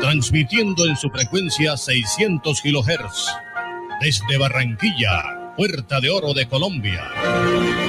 transmitiendo en su frecuencia 600 kHz desde Barranquilla, Puerta de Oro de Colombia.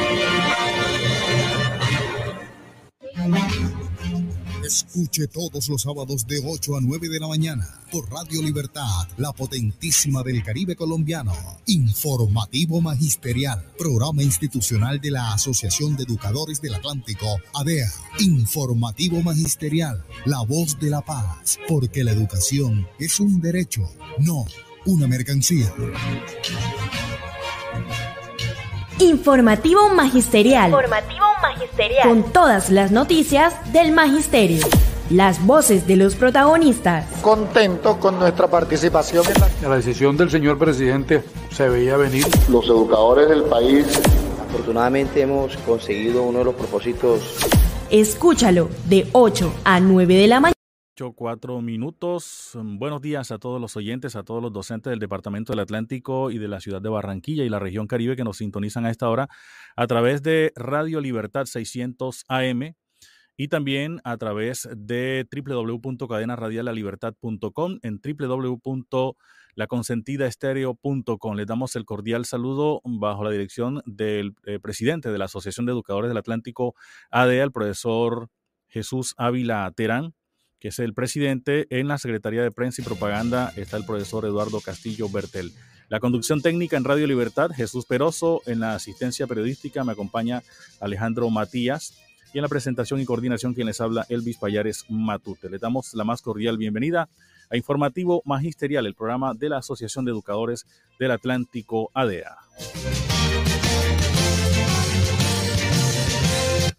Escuche todos los sábados de 8 a 9 de la mañana por Radio Libertad, la potentísima del Caribe colombiano. Informativo Magisterial, programa institucional de la Asociación de Educadores del Atlántico, ADEA. Informativo Magisterial, la voz de la paz, porque la educación es un derecho, no una mercancía. Informativo Magisterial. Informativo Magisterial. Con todas las noticias del Magisterio. Las voces de los protagonistas. Contento con nuestra participación en la... la decisión del señor presidente se veía venir. Los educadores del país. Afortunadamente hemos conseguido uno de los propósitos. Escúchalo de 8 a 9 de la mañana cuatro minutos. Buenos días a todos los oyentes, a todos los docentes del Departamento del Atlántico y de la ciudad de Barranquilla y la región Caribe que nos sintonizan a esta hora a través de Radio Libertad 600 AM y también a través de www.cadenaradialalibertad.com en www.laconsentidaestereo.com. Les damos el cordial saludo bajo la dirección del eh, presidente de la Asociación de Educadores del Atlántico ADEA, el profesor Jesús Ávila Terán que es el presidente. En la Secretaría de Prensa y Propaganda está el profesor Eduardo Castillo Bertel. La conducción técnica en Radio Libertad, Jesús Peroso. En la asistencia periodística me acompaña Alejandro Matías. Y en la presentación y coordinación, quien les habla, Elvis Payares Matute. Le damos la más cordial bienvenida a Informativo Magisterial, el programa de la Asociación de Educadores del Atlántico ADEA.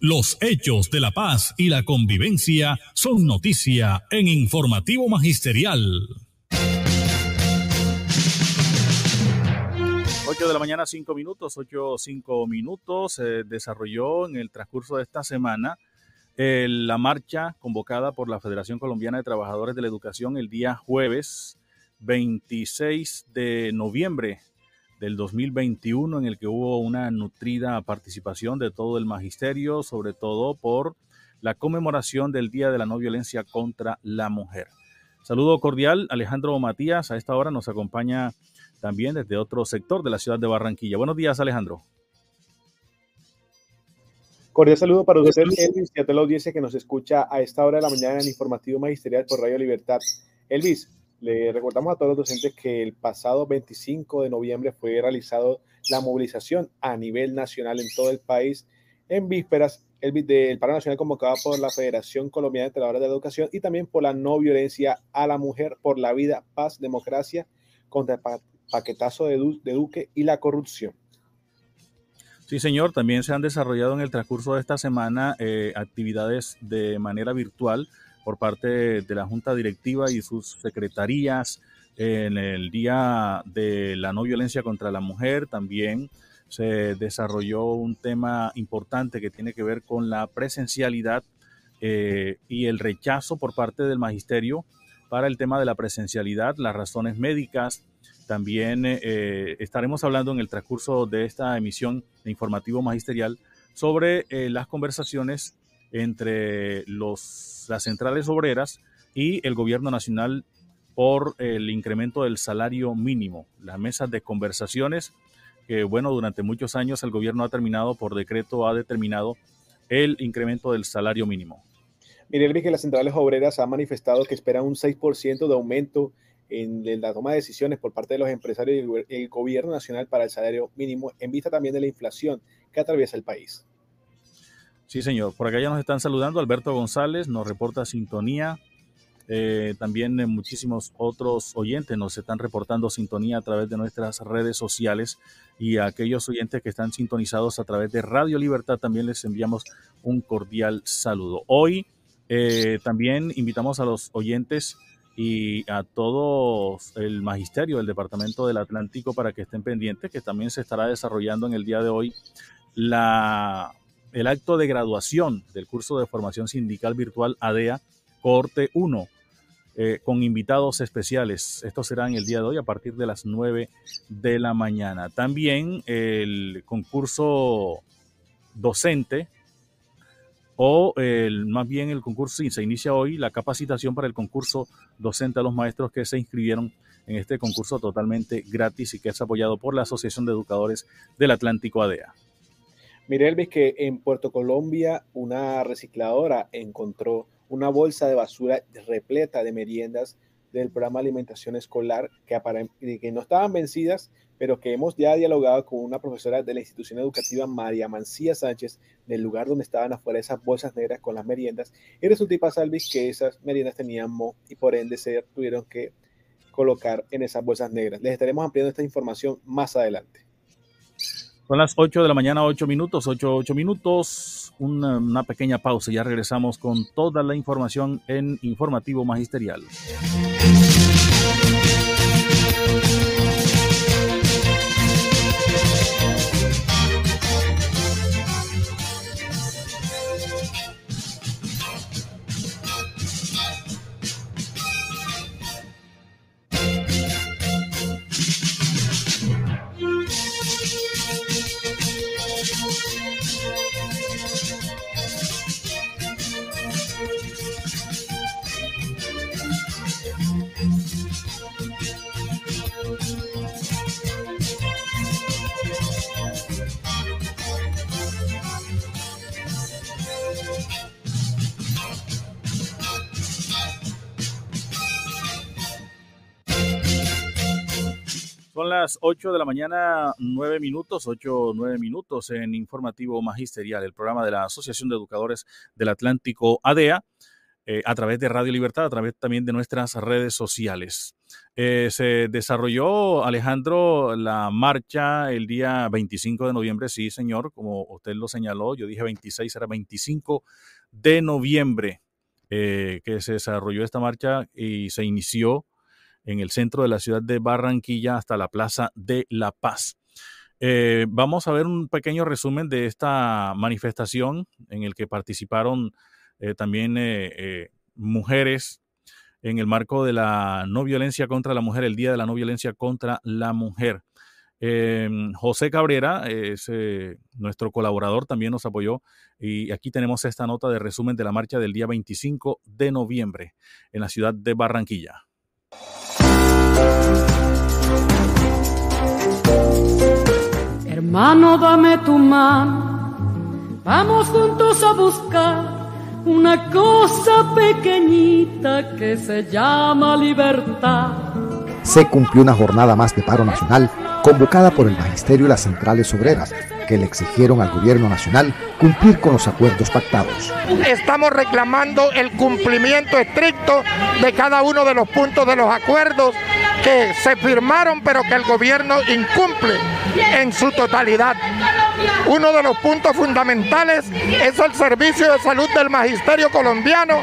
Los hechos de la paz y la convivencia son noticia en Informativo Magisterial. 8 de la mañana, 5 minutos, 8, 5 minutos. Se desarrolló en el transcurso de esta semana eh, la marcha convocada por la Federación Colombiana de Trabajadores de la Educación el día jueves 26 de noviembre del 2021 en el que hubo una nutrida participación de todo el magisterio, sobre todo por la conmemoración del Día de la No Violencia contra la Mujer. Saludo cordial, Alejandro Matías. A esta hora nos acompaña también desde otro sector de la ciudad de Barranquilla. Buenos días, Alejandro. Cordial saludo para usted, Elvis, y a toda la audiencia que nos escucha a esta hora de la mañana en el informativo magisterial por Radio Libertad. Elvis, le recordamos a todos los docentes que el pasado 25 de noviembre fue realizado la movilización a nivel nacional en todo el país en vísperas del paro nacional convocado por la Federación Colombiana de Trabajadores de la Educación y también por la no violencia a la mujer, por la vida, paz, democracia, contra el paquetazo de, Duque y la corrupción. Sí, señor, también se han desarrollado en el transcurso de esta semana eh, actividades de manera virtual por parte de la Junta Directiva y sus secretarías en el Día de la No Violencia contra la Mujer. También se desarrolló un tema importante que tiene que ver con la presencialidad eh, y el rechazo por parte del magisterio para el tema de la presencialidad, las razones médicas. También eh, estaremos hablando en el transcurso de esta emisión de informativo magisterial sobre eh, las conversaciones entre los, las centrales obreras y el gobierno nacional por el incremento del salario mínimo. Las mesas de conversaciones que, bueno, durante muchos años el gobierno ha terminado por decreto, ha determinado el incremento del salario mínimo. Mire, que las centrales obreras han manifestado que esperan un 6% de aumento en la toma de decisiones por parte de los empresarios y el gobierno nacional para el salario mínimo en vista también de la inflación que atraviesa el país. Sí, señor. Por acá ya nos están saludando. Alberto González nos reporta sintonía. Eh, también eh, muchísimos otros oyentes nos están reportando sintonía a través de nuestras redes sociales y a aquellos oyentes que están sintonizados a través de Radio Libertad también les enviamos un cordial saludo. Hoy eh, también invitamos a los oyentes y a todo el magisterio del Departamento del Atlántico para que estén pendientes, que también se estará desarrollando en el día de hoy la el acto de graduación del curso de formación sindical virtual ADEA Corte 1 eh, con invitados especiales. Esto será en el día de hoy a partir de las 9 de la mañana. También el concurso docente o más bien el concurso, se inicia hoy la capacitación para el concurso docente a los maestros que se inscribieron en este concurso totalmente gratis y que es apoyado por la Asociación de Educadores del Atlántico ADEA. Mire, Elvis, que en Puerto Colombia una recicladora encontró una bolsa de basura repleta de meriendas del programa de alimentación escolar que, que no estaban vencidas, pero que hemos ya dialogado con una profesora de la institución educativa, María Mancía Sánchez, del lugar donde estaban afuera esas bolsas negras con las meriendas. Y resulta y pasa, Elvis, que esas meriendas tenían mo y por ende se tuvieron que colocar en esas bolsas negras. Les estaremos ampliando esta información más adelante. Son las 8 de la mañana, 8 minutos, 8, 8 minutos, una, una pequeña pausa. Ya regresamos con toda la información en Informativo Magisterial. Las 8 de la mañana, 9 minutos, 8, 9 minutos en Informativo Magisterial, el programa de la Asociación de Educadores del Atlántico ADEA, eh, a través de Radio Libertad, a través también de nuestras redes sociales. Eh, se desarrolló, Alejandro, la marcha el día 25 de noviembre, sí, señor, como usted lo señaló, yo dije 26, era 25 de noviembre eh, que se desarrolló esta marcha y se inició en el centro de la ciudad de Barranquilla hasta la Plaza de La Paz. Eh, vamos a ver un pequeño resumen de esta manifestación en el que participaron eh, también eh, mujeres en el marco de la no violencia contra la mujer, el Día de la No Violencia contra la Mujer. José Cabrera es nuestro colaborador, también nos apoyó y aquí tenemos esta nota de resumen de la marcha del día 25 de noviembre en la ciudad de Barranquilla. Hermano, dame tu mano, vamos juntos a buscar una cosa pequeñita que se llama libertad. Se cumplió una jornada más de paro nacional convocada por el Magisterio y las centrales obreras que le exigieron al gobierno nacional cumplir con los acuerdos pactados. Estamos reclamando el cumplimiento estricto de cada uno de los puntos de los acuerdos que se firmaron pero que el gobierno incumple en su totalidad. Uno de los puntos fundamentales es el servicio de salud del magisterio colombiano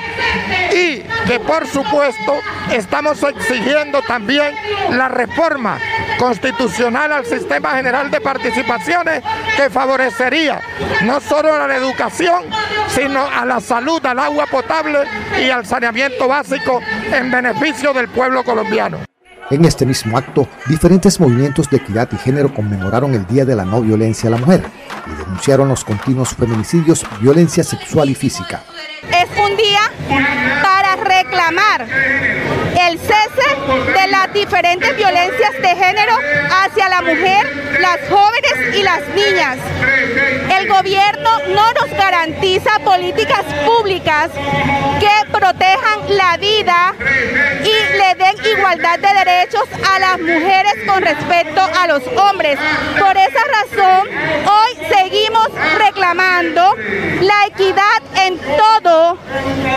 y que por supuesto estamos exigiendo también la reforma constitucional al sistema general de participaciones que favorecería no solo a la educación, sino a la salud, al agua potable y al saneamiento básico en beneficio del pueblo colombiano. En este mismo acto, diferentes movimientos de equidad y género conmemoraron el Día de la No Violencia a la Mujer y denunciaron los continuos feminicidios, violencia sexual y física. Es un día para reclamar el cese de las diferentes violencias de género hacia la mujer, las jóvenes y las niñas. El gobierno no nos garantiza políticas públicas que protejan la vida y le den igualdad de derechos a las mujeres con respecto a los hombres. Por esa razón, hoy seguimos reclamando la equidad en todo,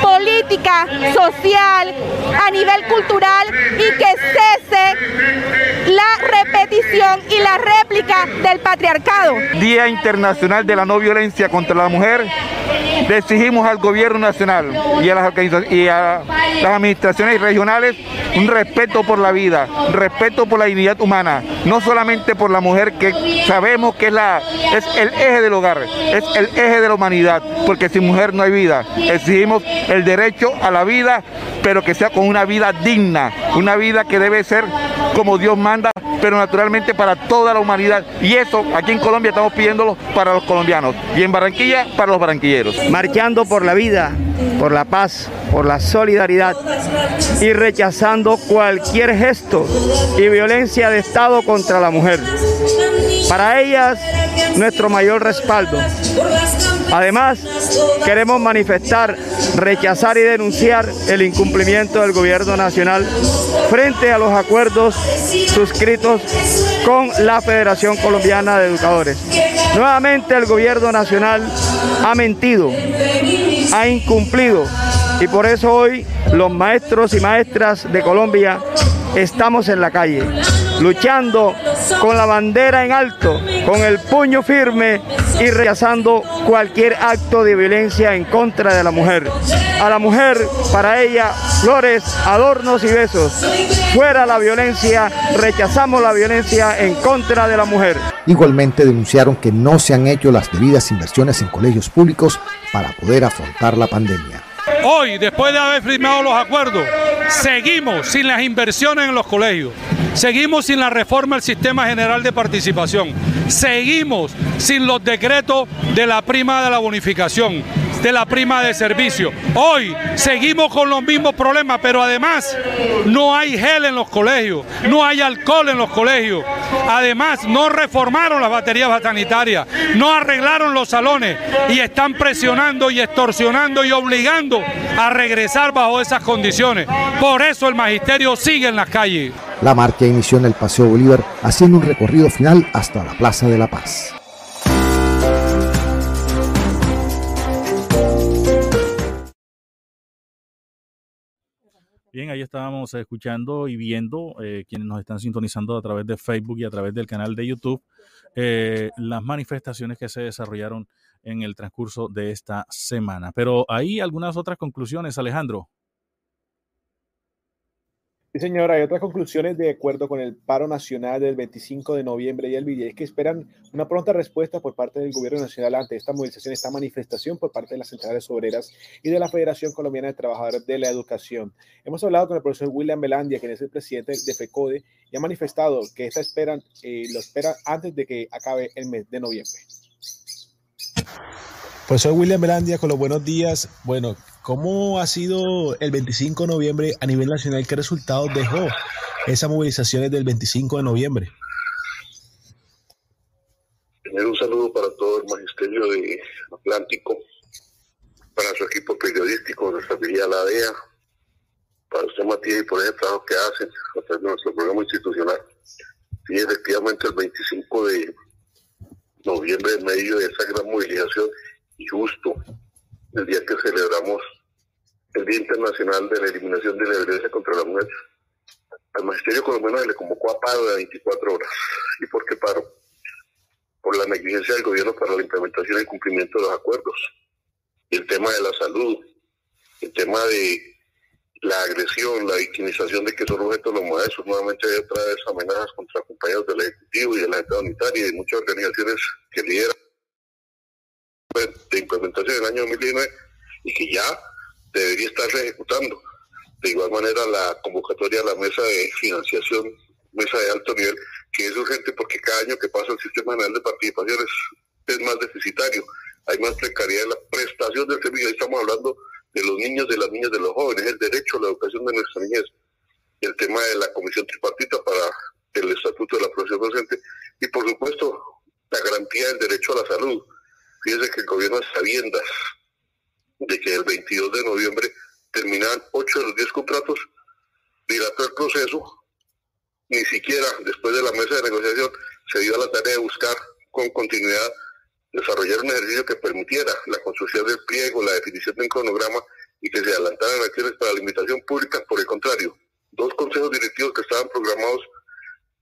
política, social, a nivel cultural y que cese y la réplica del patriarcado. Día Internacional de la No Violencia contra la Mujer, le exigimos al gobierno nacional y a las, a las administraciones regionales un respeto por la vida, respeto por la dignidad humana, no solamente por la mujer que sabemos que es, la, es el eje del hogar, es el eje de la humanidad, porque sin mujer no hay vida. Exigimos el derecho a la vida, pero que sea con una vida digna, una vida que debe ser como Dios manda pero naturalmente para toda la humanidad. Y eso aquí en Colombia estamos pidiéndolo para los colombianos y en Barranquilla para los barranquilleros. Marchando por la vida, por la paz, por la solidaridad y rechazando cualquier gesto y violencia de Estado contra la mujer. Para ellas, nuestro mayor respaldo. Además, queremos manifestar, rechazar y denunciar el incumplimiento del gobierno nacional frente a los acuerdos suscritos con la Federación Colombiana de Educadores. Nuevamente el gobierno nacional ha mentido, ha incumplido y por eso hoy los maestros y maestras de Colombia estamos en la calle, luchando con la bandera en alto, con el puño firme y rechazando cualquier acto de violencia en contra de la mujer. A la mujer, para ella, flores, adornos y besos. Fuera la violencia, rechazamos la violencia en contra de la mujer. Igualmente denunciaron que no se han hecho las debidas inversiones en colegios públicos para poder afrontar la pandemia. Hoy, después de haber firmado los acuerdos, seguimos sin las inversiones en los colegios. Seguimos sin la reforma del sistema general de participación. Seguimos sin los decretos de la prima de la bonificación, de la prima de servicio. Hoy seguimos con los mismos problemas, pero además no hay gel en los colegios, no hay alcohol en los colegios. Además, no reformaron las baterías sanitarias, no arreglaron los salones y están presionando y extorsionando y obligando a regresar bajo esas condiciones. Por eso el magisterio sigue en las calles. La marcha inició en el Paseo Bolívar haciendo un recorrido final hasta la Plaza de la Paz. Bien, ahí estábamos escuchando y viendo eh, quienes nos están sintonizando a través de Facebook y a través del canal de YouTube eh, las manifestaciones que se desarrollaron en el transcurso de esta semana. Pero hay algunas otras conclusiones, Alejandro. Sí, señora, hay otras conclusiones de acuerdo con el paro nacional del 25 de noviembre y el es que esperan una pronta respuesta por parte del gobierno nacional ante esta movilización, esta manifestación por parte de las centrales obreras y de la Federación Colombiana de Trabajadores de la Educación. Hemos hablado con el profesor William Melandia, quien es el presidente de FECODE, y ha manifestado que esta esperan, eh, lo espera antes de que acabe el mes de noviembre. Profesor William Melandia, con los buenos días. Bueno, ¿Cómo ha sido el 25 de noviembre a nivel nacional? ¿Qué resultados dejó esas movilizaciones del 25 de noviembre? Primero un saludo para todo el magisterio de Atlántico, para su equipo periodístico, nuestra filial la DEA, para usted Matías y por ese trabajo que hacen a través de nuestro programa institucional. Sí, efectivamente el 25 de noviembre, en medio de esa gran movilización, y justo el día que celebramos el Día Internacional de la Eliminación de la Violencia contra la Mujer, al Magisterio Colombiano se le convocó a paro de 24 horas. ¿Y por qué paro? Por la negligencia del gobierno para la implementación y cumplimiento de los acuerdos. El tema de la salud, el tema de la agresión, la victimización de que son objetos los maestros, nuevamente hay otra vez amenazas contra compañeros del Ejecutivo y de la gente unitaria y de muchas organizaciones que lideran de implementación en el año 2019 y que ya debería estarse ejecutando. De igual manera, la convocatoria a la mesa de financiación, mesa de alto nivel, que es urgente porque cada año que pasa el sistema general de participaciones es más deficitario, hay más precariedad en la prestación del servicio. estamos hablando de los niños, de las niñas, de los jóvenes, el derecho a la educación de nuestra niñez, el tema de la comisión tripartita para el estatuto de la profesión docente. Y, por supuesto, la garantía del derecho a la salud Fíjese que el gobierno a sabiendas de que el 22 de noviembre terminan 8 de los 10 contratos, dilató el proceso, ni siquiera después de la mesa de negociación se dio a la tarea de buscar con continuidad desarrollar un ejercicio que permitiera la construcción del pliego, la definición de un cronograma y que se adelantaran acciones para la limitación pública. Por el contrario, dos consejos directivos que estaban programados,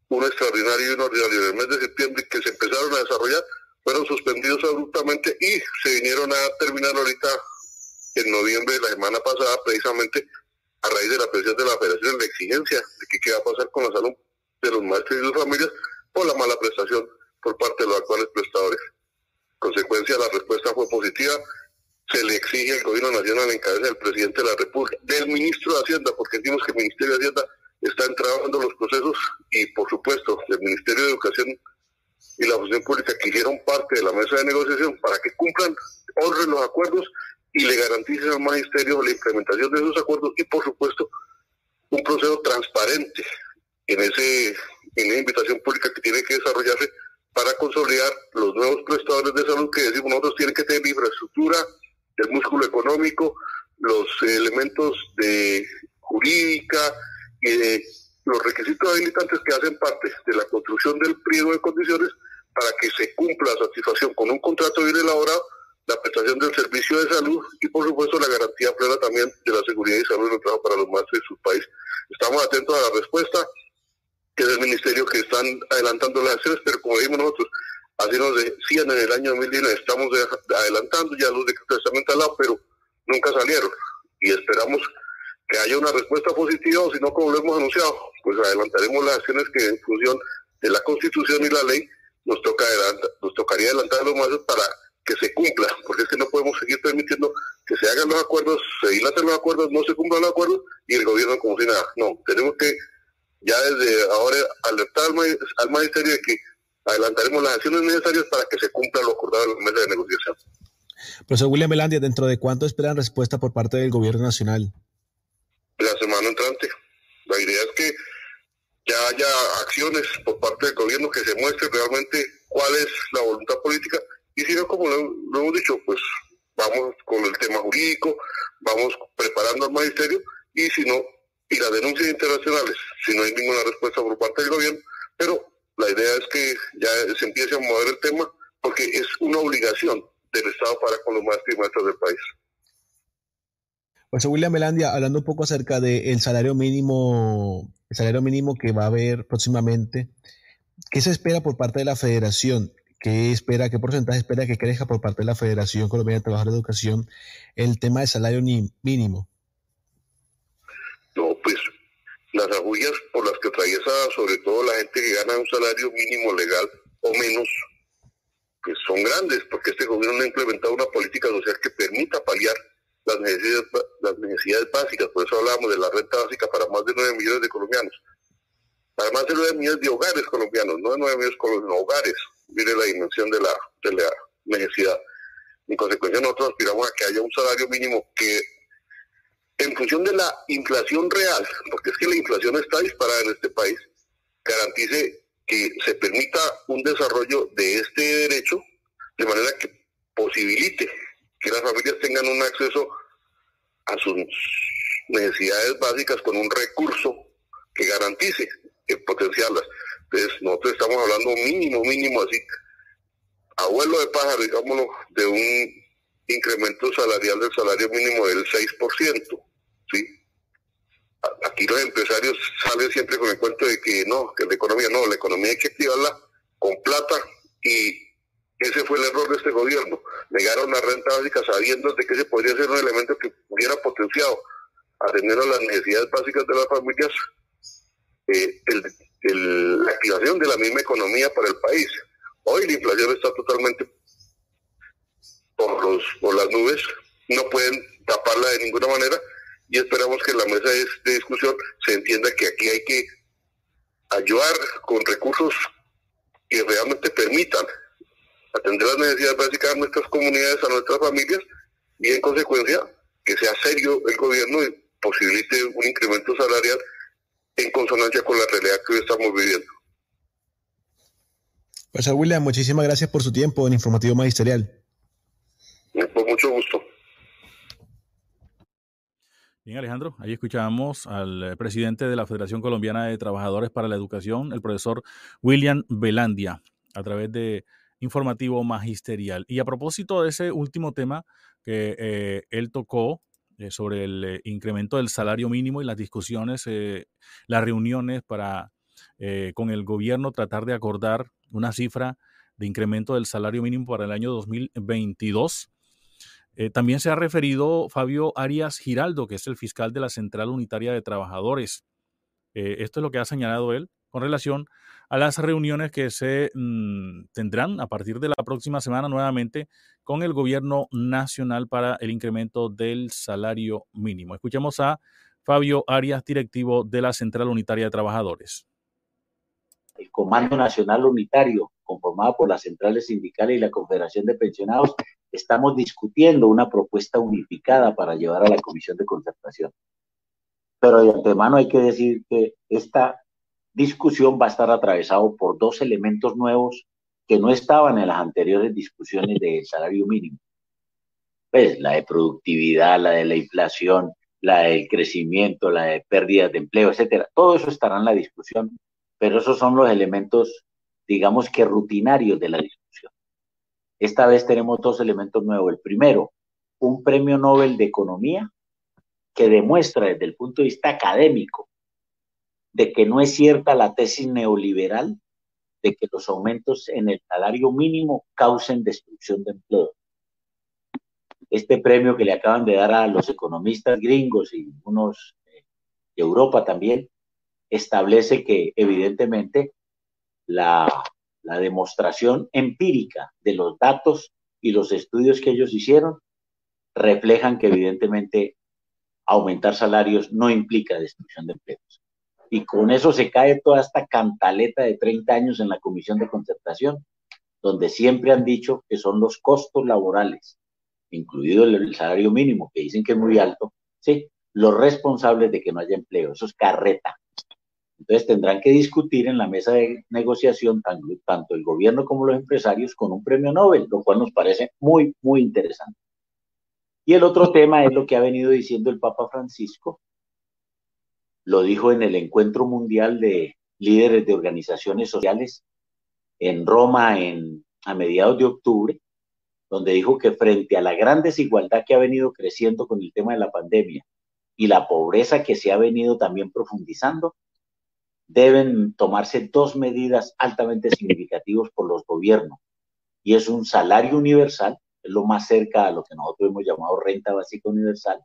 uno extraordinario y uno ordinario en el mes de septiembre, que se empezaron a desarrollar, fueron suspendidos abruptamente y se vinieron a terminar ahorita en noviembre de la semana pasada, precisamente a raíz de la presión de la Federación, la exigencia de que qué va a pasar con la salud de los maestros y sus familias por la mala prestación por parte de los actuales prestadores. consecuencia, la respuesta fue positiva. Se le exige al gobierno nacional en cabeza del presidente de la República, del ministro de Hacienda, porque decimos que el Ministerio de Hacienda están trabajando los procesos y, por supuesto, el Ministerio de Educación y la función pública que hicieron parte de la mesa de negociación para que cumplan, honren los acuerdos y le garanticen al magisterio la implementación de esos acuerdos y, por supuesto, un proceso transparente en ese en la invitación pública que tiene que desarrollarse para consolidar los nuevos prestadores de salud que decimos nosotros tienen que tener infraestructura, el músculo económico, los elementos de jurídica y de los requisitos habilitantes que hacen parte de la construcción del pliego de condiciones para que se cumpla la satisfacción con un contrato bien elaborado, la prestación del servicio de salud y por supuesto la garantía plena también de la seguridad y salud el trabajo para los maestros de su país. Estamos atentos a la respuesta que es el ministerio que están adelantando las acciones, pero como dijimos nosotros, así nos decían en el año 2019, estamos adelantando ya los decretos al lado, pero nunca salieron y esperamos que haya una respuesta positiva o si no, como lo hemos anunciado, pues adelantaremos las acciones que en función de la Constitución y la ley nos toca nos tocaría adelantar los más para que se cumpla, porque es que no podemos seguir permitiendo que se hagan los acuerdos, se dilaten los acuerdos, no se cumplan los acuerdos y el gobierno como si nada. No, tenemos que ya desde ahora alertar al, magisterio de que adelantaremos las acciones necesarias para que se cumpla lo acordado en la mesa de negociación. Profesor William Melandia, ¿dentro de cuánto esperan respuesta por parte del gobierno nacional? La semana entrante. La idea es que haya acciones por parte del gobierno que se muestre realmente cuál es la voluntad política y si no, como lo, hemos dicho, pues vamos con el tema jurídico, vamos preparando al magisterio y si no, y las denuncias internacionales, si no hay ninguna respuesta por parte del gobierno, pero la idea es que ya se empiece a mover el tema porque es una obligación del Estado para con los y maestras del país. Pues William Melandia, hablando un poco acerca del salario mínimo, el salario mínimo que va a haber próximamente, ¿qué se espera por parte de la federación? ¿Qué espera, qué porcentaje espera que crezca por parte de la Federación Colombiana de Trabajadores de Educación el tema del salario mínimo? No, pues las agullas por las que atraviesa sobre todo la gente que gana un salario mínimo legal o menos, pues son grandes, porque este gobierno no ha implementado una política social que permita paliar las necesidades, las necesidades básicas, por eso hablábamos de la renta básica para más de 9 millones de colombianos, para más de 9 millones de hogares colombianos, no de 9 millones de hogares, mire la dimensión de la, de la necesidad. En consecuencia, nosotros aspiramos a que haya un salario mínimo que en función de la inflación real, porque es que la inflación está disparada en este país, garantice que se permita un desarrollo de este derecho de manera que posibilite que las familias tengan un acceso a sus necesidades básicas con un recurso que garantice potenciarlas. Entonces, nosotros estamos hablando mínimo, mínimo así, abuelo de pájaro, digámoslo, de un incremento salarial del salario mínimo del 6%. ¿sí? Aquí los empresarios salen siempre con el cuento de que no, que la economía no, la economía hay que activarla con plata y ese fue el error de este gobierno. Negaron la renta básica sabiendo de que ese podría ser un elemento que hubiera potenciado atender a las necesidades básicas de las familias, eh, la activación de la misma economía para el país. Hoy la inflación está totalmente por, los, por las nubes, no pueden taparla de ninguna manera y esperamos que en la mesa de, discusión se entienda que aquí hay que ayudar con recursos que realmente permitan atender las necesidades básicas de nuestras comunidades, a nuestras familias y en consecuencia que sea serio el gobierno y posibilite un incremento salarial en consonancia con la realidad que hoy estamos viviendo. Pues William, muchísimas gracias por su tiempo en Informativo Magisterial. Con mucho gusto. Bien, Alejandro, ahí escuchamos al eh, presidente de la Federación Colombiana de Trabajadores para la Educación, el profesor William Belandia, a través de informativo magisterial. Y a propósito de ese último tema que eh, él tocó eh, sobre el incremento del salario mínimo y las discusiones, las reuniones para con el gobierno tratar de acordar una cifra de incremento del salario mínimo para el año 2022. Eh, también se ha referido Fabio Arias Giraldo, que es el fiscal de la Central Unitaria de Trabajadores. Eh, esto es lo que ha señalado él con relación las reuniones que se mm, tendrán a partir de la próxima semana nuevamente con el gobierno nacional para el incremento del salario mínimo. Escuchemos a Fabio Arias, directivo de la Central Unitaria de Trabajadores. El Comando Nacional Unitario, conformado por las centrales sindicales y la Confederación de Pensionados, estamos discutiendo una propuesta unificada para llevar a la Comisión de Concertación. Pero de antemano hay que decir que esta discusión va a estar atravesado por dos elementos nuevos que no estaban en las anteriores discusiones del salario mínimo. Pues la de productividad, la de la inflación, la del crecimiento, la de pérdidas de empleo, etcétera. Todo eso estará en la discusión, pero esos son los elementos, digamos que rutinarios de la discusión. Esta vez tenemos dos elementos nuevos. El primero, un premio Nobel de Economía que demuestra desde el punto de vista académico de que no es cierta la tesis neoliberal de que los aumentos en el salario mínimo causen destrucción de empleo. Este premio que le acaban de dar a los economistas gringos y unos eh, de Europa también, establece que evidentemente la, la demostración empírica de los datos y los estudios que ellos hicieron reflejan que evidentemente aumentar salarios no implica destrucción de empleos. Y con eso se cae toda esta cantaleta de 30 años en la Comisión de Concertación, donde siempre han dicho que son los costos laborales, incluido el, salario mínimo, que dicen que es muy alto, sí, los responsables de que no haya empleo. Eso es carreta. Entonces tendrán que discutir en la mesa de negociación tanto el gobierno como los empresarios con un premio Nobel, lo cual nos parece muy, muy interesante. Y el otro tema es lo que ha venido diciendo el Papa Francisco. Lo dijo en el Encuentro Mundial de Líderes de Organizaciones Sociales en Roma en, a mediados de octubre, donde dijo que frente a la gran desigualdad que ha venido creciendo con el tema de la pandemia y la pobreza que se ha venido también profundizando, deben tomarse dos medidas altamente significativas por los gobiernos. Y es un salario universal es lo más cerca a lo que nosotros hemos llamado renta básica universal,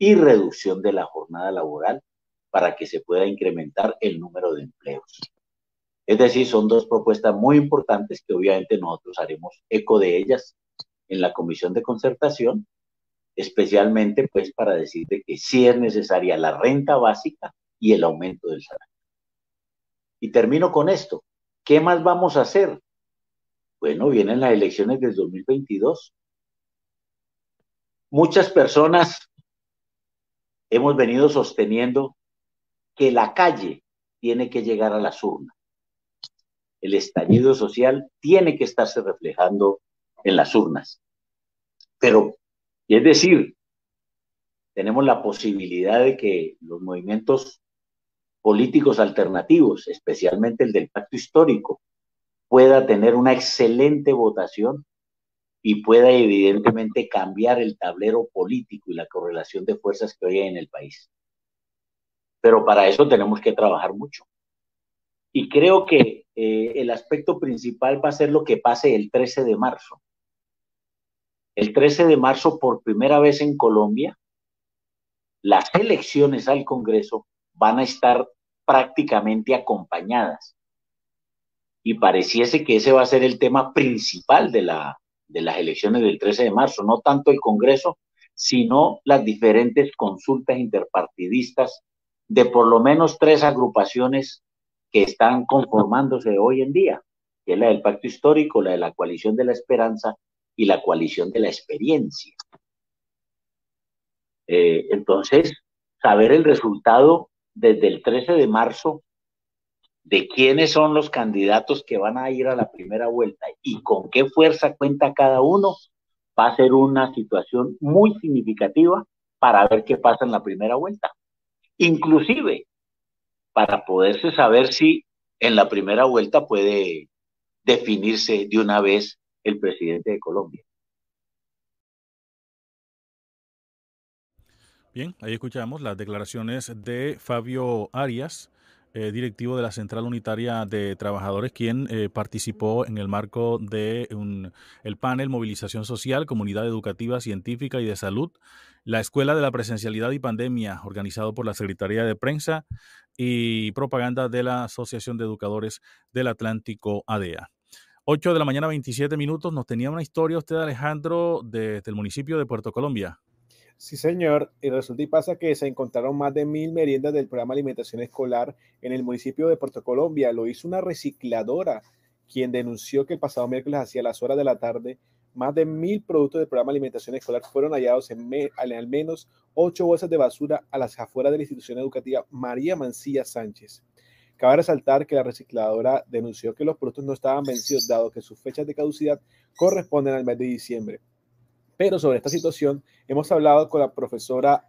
y reducción de la jornada laboral para que se pueda incrementar el número de empleos. Es decir, son dos propuestas muy importantes que obviamente nosotros haremos eco de ellas en la comisión de concertación, especialmente pues para decirte que sí es necesaria la renta básica y el aumento del salario. Y termino con esto. ¿Qué más vamos a hacer? Bueno, vienen las elecciones del 2022. Muchas personas hemos venido sosteniendo que la calle tiene que llegar a las urnas. El estallido social tiene que estarse reflejando en las urnas. Pero, es decir, tenemos la posibilidad de que los movimientos políticos alternativos, especialmente el del pacto histórico, pueda tener una excelente votación y pueda evidentemente cambiar el tablero político y la correlación de fuerzas que hoy hay en el país. Pero para eso tenemos que trabajar mucho. Y creo que eh, el aspecto principal va a ser lo que pase el 13 de marzo. El 13 de marzo, por primera vez en Colombia, las elecciones al Congreso van a estar prácticamente acompañadas y pareciese que ese va a ser el tema principal de, la, de las elecciones del 13 de marzo, no tanto el Congreso, sino las diferentes consultas interpartidistas de por lo menos tres agrupaciones que están conformándose hoy en día, que es la del Pacto Histórico, la de la Coalición de la Esperanza y la Coalición de la Experiencia. Eh, entonces, saber el resultado desde el 13 de marzo de quiénes son los candidatos que van a ir a la primera vuelta y con qué fuerza cuenta cada uno, va a ser una situación muy significativa para ver qué pasa en la primera vuelta. Inclusive para poderse saber si en la primera vuelta puede definirse de una vez el presidente de Colombia. Bien, ahí escuchamos las declaraciones de Fabio Arias, eh, directivo de la Central Unitaria de Trabajadores, quien eh, participó en el marco de el panel Movilización Social, Comunidad Educativa, Científica y de Salud, la Escuela de la Presencialidad y Pandemia, organizado por la Secretaría de Prensa y Propaganda de la Asociación de Educadores del Atlántico ADEA. 8 de la mañana, 27 minutos. Nos tenía una historia usted, Alejandro, desde el municipio de Puerto Colombia. Sí, señor. Y resulta y pasa que se encontraron más de mil meriendas del programa Alimentación Escolar en el municipio de Puerto Colombia. Lo hizo una recicladora, quien denunció que el pasado miércoles hacia las horas de la tarde, más de mil productos del programa Alimentación Escolar fueron hallados en, al menos ocho bolsas de basura a las afueras de la institución educativa María Mancilla Sánchez. Cabe resaltar que la recicladora denunció que los productos no estaban vencidos, dado que sus fechas de caducidad corresponden al mes de diciembre. Pero sobre esta situación hemos hablado con la profesora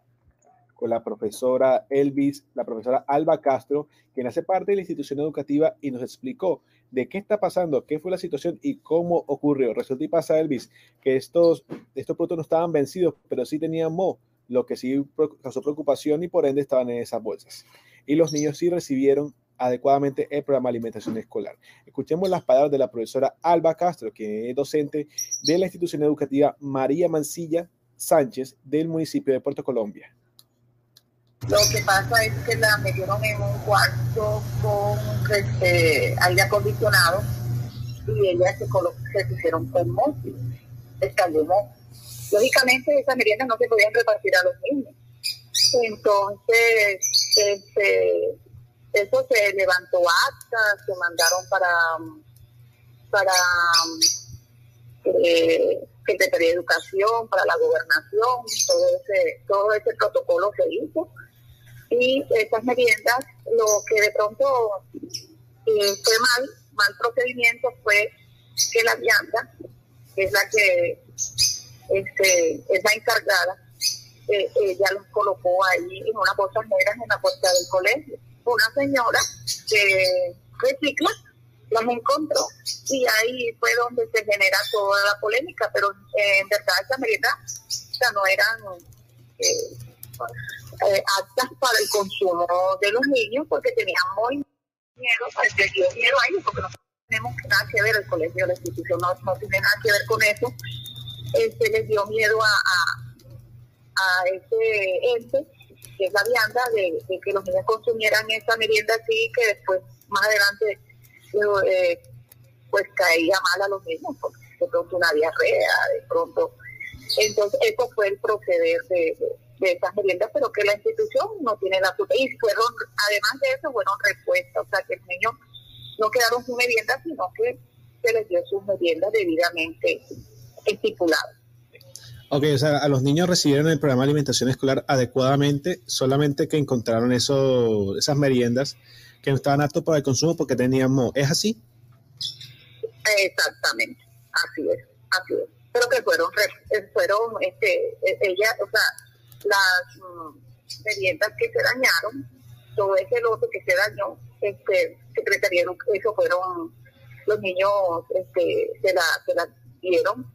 con la profesora Elvis, la profesora Alba Castro, quien hace parte de la institución educativa y nos explicó de qué está pasando, qué fue la situación y cómo ocurrió. Resulta y pasa, Elvis, que estos, estos productos no estaban vencidos, pero sí tenían mo, lo que sí causó preocupación y por ende estaban en esas bolsas. Y los niños sí recibieron adecuadamente el programa de alimentación escolar. Escuchemos las palabras de la profesora Alba Castro, que es docente de la institución educativa María Mancilla Sánchez del municipio de Puerto Colombia. Lo que pasa es que la metieron en un cuarto con este, aire acondicionado y ellas se, se pusieron con Lógicamente esas meriendas no se podían repartir a los niños. Entonces, este, eso se levantó actas, se mandaron para, para eh, Secretaría de Educación, para la gobernación, todo ese, todo ese protocolo se hizo. Y esas meriendas, lo que de pronto eh, fue mal, mal procedimiento fue que la vianda, que es la que este, es la encargada, eh, ella los colocó ahí en unas bolsas negras en la puerta del colegio una señora que recicla las encontró y ahí fue donde se genera toda la polémica, pero eh, en verdad esas meriendas ya no eran eh, eh, aptas para el consumo de los niños porque tenían muy miedo, les dio miedo a ellos porque no tenemos nada que ver, el colegio, la institución no, no tiene nada que ver con eso, este, les dio miedo a, a, a ese ente que es la vianda, de, que los niños consumieran esa merienda así, que después, más adelante, eh, pues caía mal a los niños, porque de pronto una diarrea, de pronto. Entonces, eso fue el proceder de, de, esas meriendas, pero que la institución no tiene la culpa. Y fueron, además de eso, fueron respuestas, o sea, que los niños no quedaron sin merienda, sino que se les dio sus meriendas debidamente estipuladas. Ok, o sea, a los niños recibieron el programa de alimentación escolar adecuadamente, solamente que encontraron eso, esas meriendas que no estaban aptos para el consumo porque tenían mo. ¿Es así? Exactamente, así es, así es. Pero que fueron, eh, fueron, este, e, ella, o sea, las mm, meriendas que se dañaron, todo ese lote que se dañó, este, Secretaría eso fueron, los niños, este, se la, se la dieron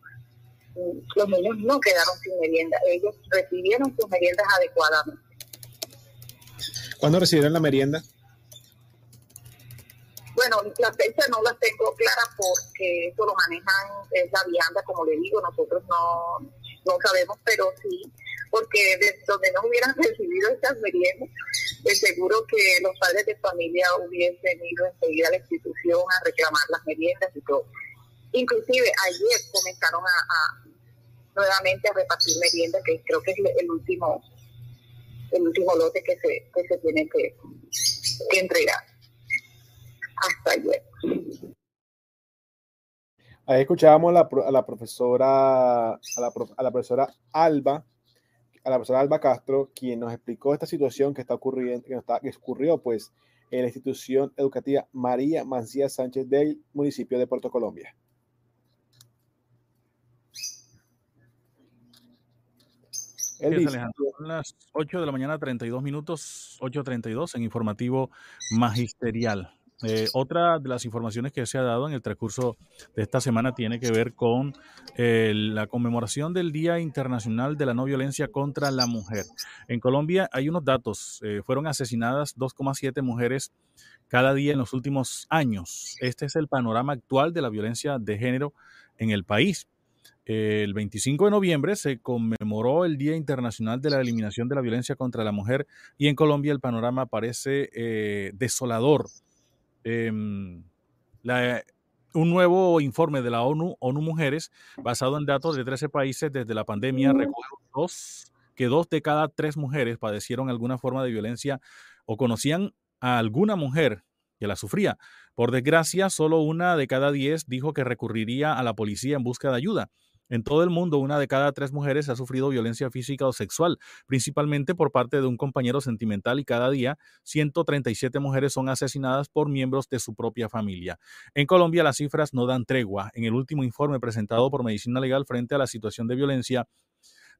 los niños no quedaron sin merienda, ellos recibieron sus meriendas adecuadamente. ¿Cuándo recibieron la merienda? Bueno, la fecha no la tengo clara porque eso lo manejan, es la vianda, como le digo, nosotros no, no sabemos, pero sí, porque de donde no hubieran recibido estas meriendas, de seguro que los padres de familia hubiesen ido enseguida a la institución a reclamar las meriendas y todo. Inclusive ayer comenzaron a nuevamente a repartir merienda, que creo que es el último el último lote que se, que se tiene que, entregar hasta ayer. Ahí escuchábamos a la, la profesora a la, a la profesora Alba a la profesora Alba Castro, quien nos explicó esta situación que está ocurriendo, que, está, que ocurrió pues en la institución educativa María Mancía Sánchez del municipio de Puerto Colombia. Son las 8 de la mañana, 32 minutos, 8.32 en informativo magisterial. Eh, otra de las informaciones que se ha dado en el transcurso de esta semana tiene que ver con eh, la conmemoración del Día Internacional de la No Violencia contra la Mujer. En Colombia hay unos datos, eh, fueron asesinadas 2,7 mujeres cada día en los últimos años. Este es el panorama actual de la violencia de género en el país. El 25 de noviembre se conmemoró el Día Internacional de la Eliminación de la Violencia contra la Mujer y en Colombia el panorama parece eh, desolador. Em, un nuevo informe de la ONU, ONU Mujeres, basado en datos de 13 países desde la pandemia, recoge dos que dos de cada tres mujeres padecieron alguna forma de violencia o conocían a alguna mujer que la sufría. Por desgracia, solo una de cada diez dijo que recurriría a la policía en busca de ayuda. En todo el mundo, una de cada tres mujeres ha sufrido violencia física o sexual, principalmente por parte de un compañero sentimental y cada día 137 mujeres son asesinadas por miembros de su propia familia. En Colombia las cifras no dan tregua. En el último informe presentado por Medicina Legal frente a la situación de violencia,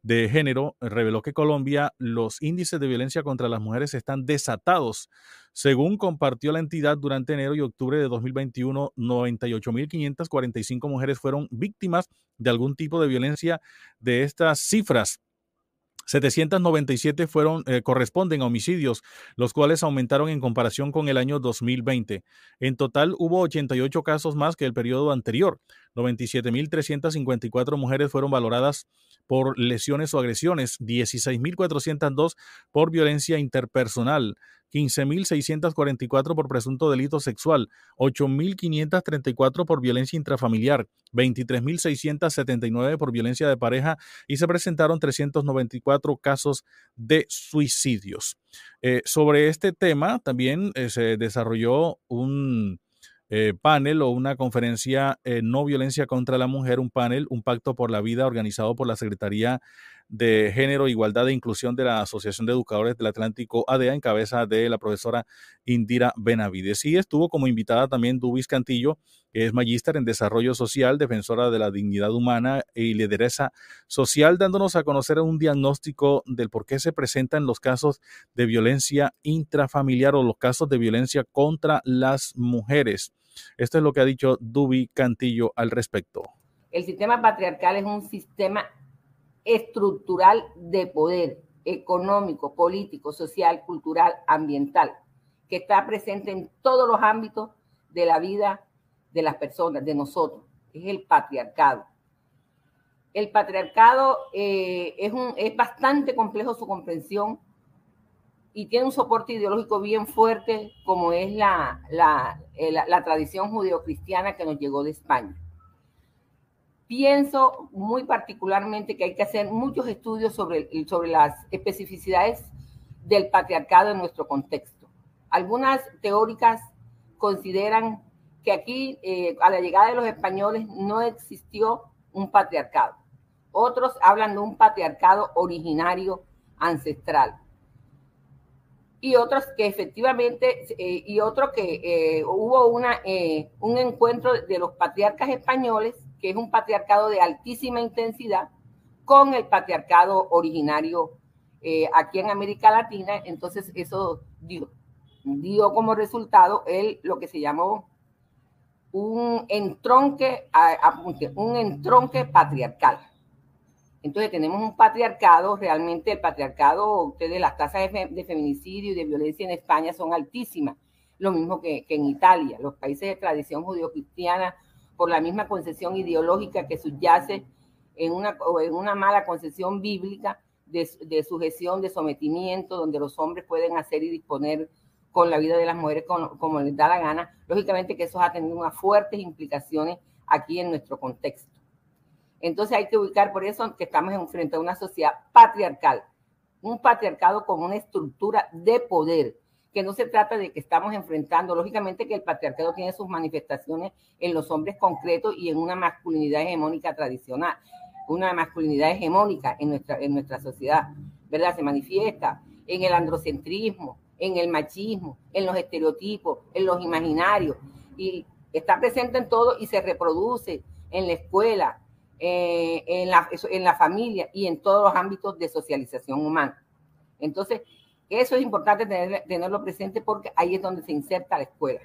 de género reveló que Colombia los índices de violencia contra las mujeres están desatados. Según compartió la entidad durante enero y octubre de 2021, 98.545 mujeres fueron víctimas de algún tipo de violencia de estas cifras. 797 fueron, eh, corresponden a homicidios, los cuales aumentaron en comparación con el año 2020. En total hubo 88 casos más que el periodo anterior. 97.354 mujeres fueron valoradas por lesiones o agresiones, 16.402 por violencia interpersonal, 15.644 por presunto delito sexual, 8.534 por violencia intrafamiliar, 23.679 por violencia de pareja y se presentaron 394 casos de suicidios. Eh, sobre este tema también eh, se desarrolló un eh, panel o una conferencia No Violencia contra la Mujer, un panel, un pacto por la vida organizado por la Secretaría de Género, Igualdad e Inclusión de la Asociación de Educadores del Atlántico ADEA en cabeza de la profesora Indira Benavides. Y estuvo como invitada también Dubis Cantillo, que es magíster en Desarrollo Social, defensora de la dignidad humana y lideresa social, dándonos a conocer un diagnóstico del por qué se presentan los casos de violencia intrafamiliar o los casos de violencia contra las mujeres. Esto es lo que ha dicho Dubi Cantillo al respecto. El sistema patriarcal es un sistema estructural de poder económico, político, social, cultural, ambiental, que está presente en todos los ámbitos de la vida de las personas, de nosotros. Es el patriarcado. El patriarcado eh, es, un, es bastante complejo su comprensión y tiene un soporte ideológico bien fuerte como es la, la, eh, la, la tradición judeocristiana que nos llegó de España. Pienso muy particularmente que hay que hacer muchos estudios sobre, sobre las especificidades del patriarcado en nuestro contexto. Algunas teóricas consideran que aquí, eh, a la llegada de los españoles, no existió un patriarcado. Otros hablan de un patriarcado originario ancestral. Y otros que efectivamente, eh, y otro que eh, hubo una, un encuentro de los patriarcas españoles que es un patriarcado de altísima intensidad, con el patriarcado originario eh, aquí en América Latina. Entonces eso dio, como resultado el, lo que se llamó un entronque, un entronque patriarcal. Entonces tenemos un patriarcado, realmente el patriarcado, ustedes las tasas de, feminicidio y de violencia en España son altísimas, lo mismo que, que en Italia. Los países de tradición judío-cristiana por la misma concepción ideológica que subyace en una, en una mala concepción bíblica de, de, sujeción, de sometimiento, donde los hombres pueden hacer y disponer con la vida de las mujeres como, como les da la gana. Lógicamente que eso ha tenido unas fuertes implicaciones aquí en nuestro contexto. Entonces hay que ubicar por eso que estamos frente a una sociedad patriarcal, un patriarcado con una estructura de poder que no se trata de que estamos enfrentando, lógicamente que el patriarcado tiene sus manifestaciones en los hombres concretos y en una masculinidad hegemónica tradicional, una masculinidad hegemónica en nuestra, en nuestra sociedad, ¿verdad? Se manifiesta en el androcentrismo, en el machismo, en los estereotipos, en los imaginarios, y está presente en todo y se reproduce en la escuela, eh, en, la, en la familia y en todos los ámbitos de socialización humana. Entonces, eso es importante tenerlo presente porque ahí es donde se inserta la escuela,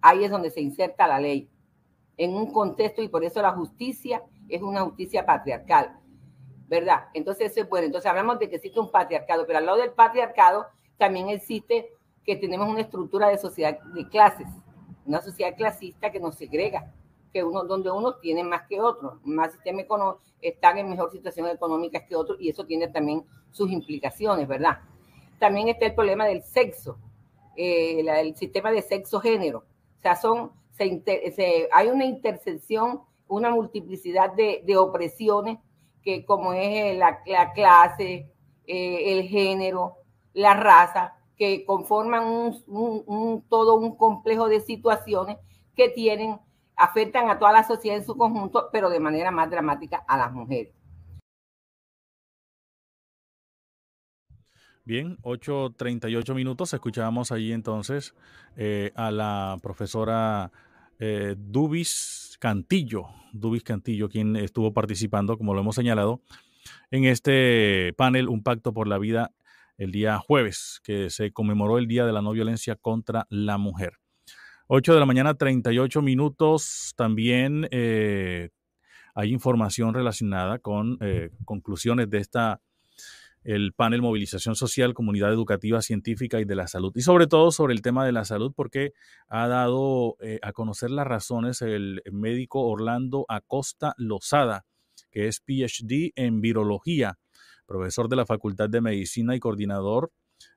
ahí es donde se inserta la ley, en un contexto y por eso la justicia es una justicia patriarcal, ¿verdad? Entonces, es bueno. Entonces hablamos de que existe un patriarcado, pero al lado del patriarcado también existe que tenemos una estructura de sociedad de clases, una sociedad clasista que nos segrega, que uno, donde uno tiene más que otro, más sistema económico, están en mejor situación económica que otros y eso tiene también sus implicaciones, ¿verdad? También está el problema del sexo, eh, el sistema de sexo-género. O sea, son, hay una intersección, una multiplicidad de, opresiones que como es la, clase, eh, el género, la raza, que conforman todo un complejo de situaciones que tienen, afectan a toda la sociedad en su conjunto, pero de manera más dramática a las mujeres. Bien, 8.38 minutos. Escuchábamos ahí entonces eh, a la profesora eh, Dubis Cantillo, Dubis Cantillo, quien estuvo participando, como lo hemos señalado, en este panel Un Pacto por la Vida el día jueves, que se conmemoró el Día de la No Violencia contra la Mujer. 8 de la mañana, 38 minutos. También eh, hay información relacionada con conclusiones de esta el panel Movilización Social, Comunidad Educativa, Científica y de la Salud. Y sobre todo sobre el tema de la salud, porque ha dado eh, a conocer las razones el médico Orlando Acosta Lozada, que es PhD en virología, profesor de la Facultad de Medicina y coordinador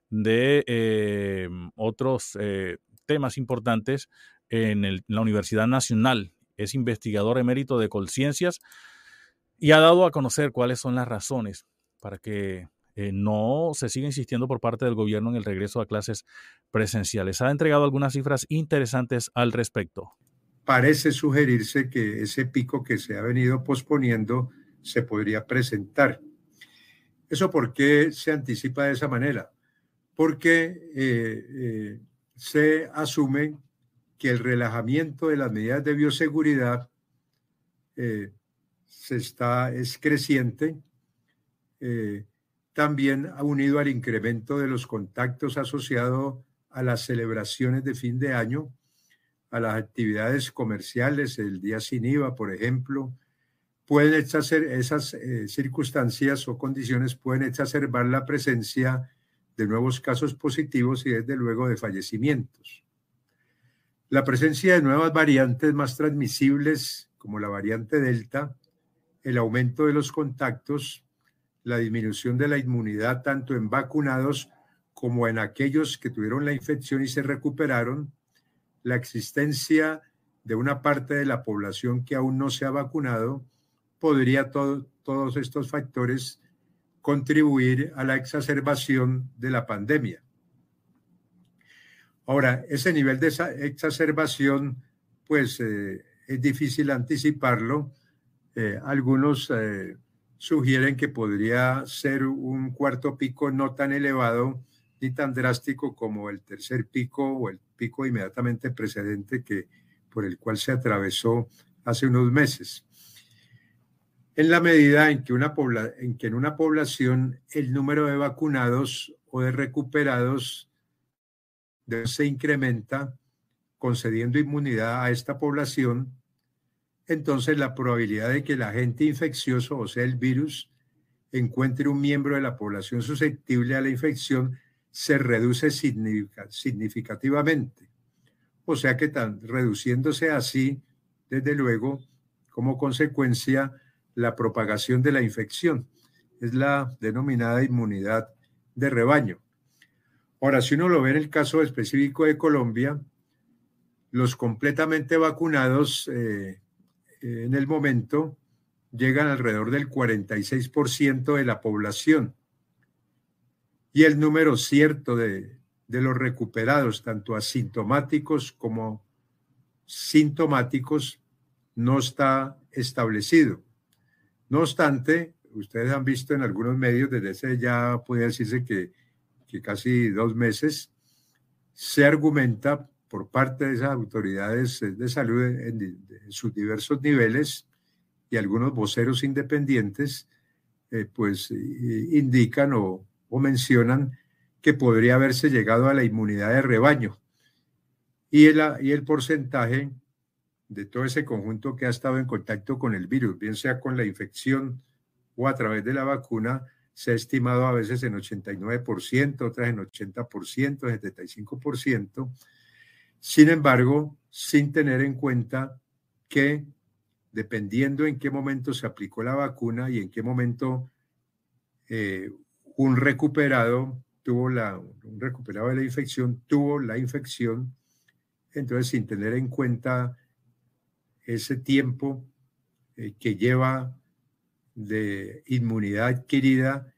de eh, otros eh, temas importantes en, la Universidad Nacional. Es investigador emérito de Colciencias y ha dado a conocer cuáles son las razones para que eh, no se sigue insistiendo por parte del gobierno en el regreso a clases presenciales. Ha entregado algunas cifras interesantes al respecto. Parece sugerirse que ese pico que se ha venido posponiendo se podría presentar. ¿Eso por qué se anticipa de esa manera? Porque eh, eh, se asume que el relajamiento de las medidas de bioseguridad se está, es creciente también ha unido al incremento de los contactos asociados a las celebraciones de fin de año, a las actividades comerciales, el día sin IVA, por ejemplo, pueden esas eh, circunstancias o condiciones pueden exacerbar la presencia de nuevos casos positivos y desde luego de fallecimientos. La presencia de nuevas variantes más transmisibles, como la variante Delta, el aumento de los contactos, la disminución de la inmunidad tanto en vacunados como en aquellos que tuvieron la infección y se recuperaron, la existencia de una parte de la población que aún no se ha vacunado, podría todos estos factores contribuir a la exacerbación de la pandemia. Ahora, ese nivel de exacerbación, pues eh, es difícil anticiparlo. Eh, algunos eh, sugieren que podría ser un cuarto pico no tan elevado ni tan drástico como el tercer pico o el pico inmediatamente precedente que por el cual se atravesó hace unos meses. En la medida en que, una en, que en una población el número de vacunados o de recuperados se incrementa, concediendo inmunidad a esta población, entonces la probabilidad de que el agente infeccioso, o sea, el virus, encuentre un miembro de la población susceptible a la infección se reduce significativamente. O sea que tan, reduciéndose así, desde luego, como consecuencia, la propagación de la infección. Es la denominada inmunidad de rebaño. Ahora, si uno lo ve en el caso específico de Colombia, los completamente vacunados eh, en el momento llegan alrededor del 46% de la población. Y el número cierto de, los recuperados, tanto asintomáticos como sintomáticos, no está establecido. No obstante, ustedes han visto en algunos medios, desde ese ya puede decirse que, que casi dos meses, se argumenta por parte de esas autoridades de salud en, sus diversos niveles y algunos voceros independientes, eh, pues indican o, mencionan que podría haberse llegado a la inmunidad de rebaño. Y el, y el porcentaje de todo ese conjunto que ha estado en contacto con el virus, bien sea con la infección o a través de la vacuna, se ha estimado a veces en 89%, otras en 80%, 75%, sin embargo, sin tener en cuenta que dependiendo en qué momento se aplicó la vacuna y en qué momento eh, un recuperado tuvo la, un recuperado de la infección tuvo la infección, entonces sin tener en cuenta ese tiempo eh, que lleva de inmunidad adquirida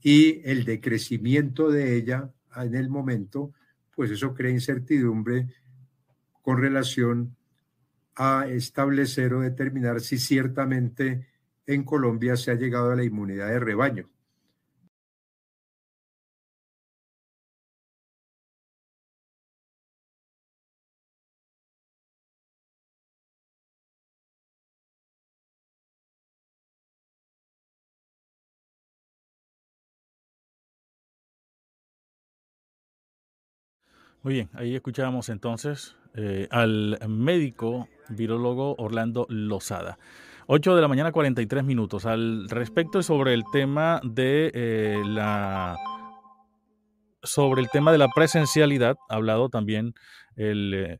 y el decrecimiento de ella en el momento, pues eso crea incertidumbre con relación a establecer o determinar si ciertamente en Colombia se ha llegado a la inmunidad de rebaño. Muy bien, ahí escuchábamos entonces eh, al médico virólogo Orlando Lozada. 8 de la mañana, 43 minutos. Al respecto sobre el tema de eh, la sobre el tema de la presencialidad, ha hablado también el eh,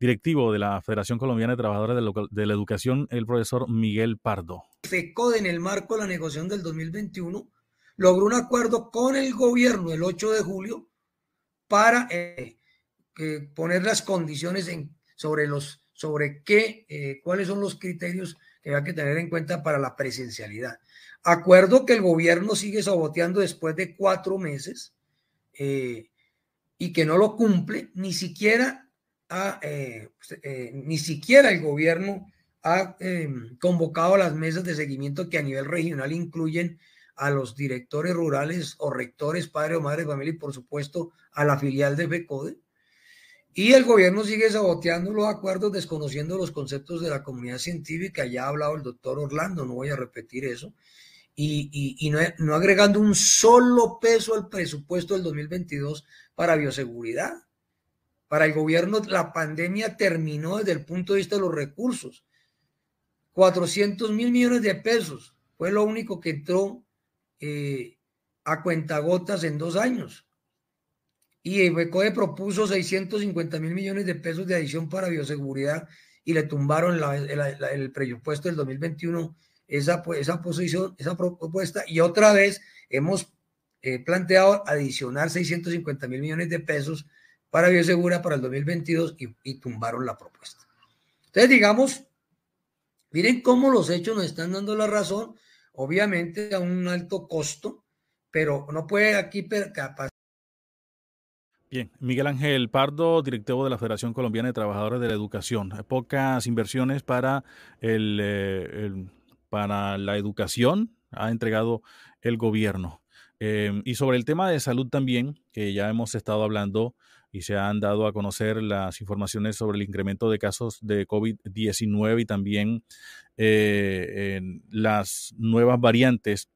directivo de la Federación Colombiana de Trabajadores de, la Educación, el profesor Miguel Pardo. FECODE, en el marco de la negociación del 2021, logró un acuerdo con el gobierno el 8 de julio para eh, poner las condiciones sobre los sobre qué, eh, cuáles son los criterios que hay que tener en cuenta para la presencialidad. Acuerdo que el gobierno sigue saboteando después de cuatro meses eh, y que no lo cumple, ni siquiera, pues, ni siquiera el gobierno ha convocado a las mesas de seguimiento que a nivel regional incluyen a los directores rurales o rectores, padre o madre familia y por supuesto a la filial de FECODE. Y el gobierno sigue saboteando los acuerdos, desconociendo los conceptos de la comunidad científica. Ya ha hablado el doctor Orlando, no voy a repetir eso. Y, no, no, agregando un solo peso al presupuesto del 2022 para bioseguridad. Para el gobierno la pandemia terminó desde el punto de vista de los recursos. 400 mil millones de pesos fue lo único que entró eh, a cuentagotas en dos años. Y ECOE propuso 650 mil millones de pesos de adición para bioseguridad y le tumbaron el presupuesto del 2021 esa, esa posición, esa propuesta. Y otra vez hemos eh, planteado adicionar 650 mil millones de pesos para bioseguridad para el 2022 y, y tumbaron la propuesta. Entonces, digamos, miren cómo los hechos nos están dando la razón obviamente a un alto costo, pero no puede aquí capaz. Bien, Miguel Ángel Pardo, directivo de la Federación Colombiana de Trabajadores de la Educación. Pocas inversiones para, el, eh, para la educación ha entregado el gobierno. Eh, y sobre el tema de salud también, que ya hemos estado hablando y se han dado a conocer las informaciones sobre el incremento de casos de COVID-19 y también eh, las nuevas variantes,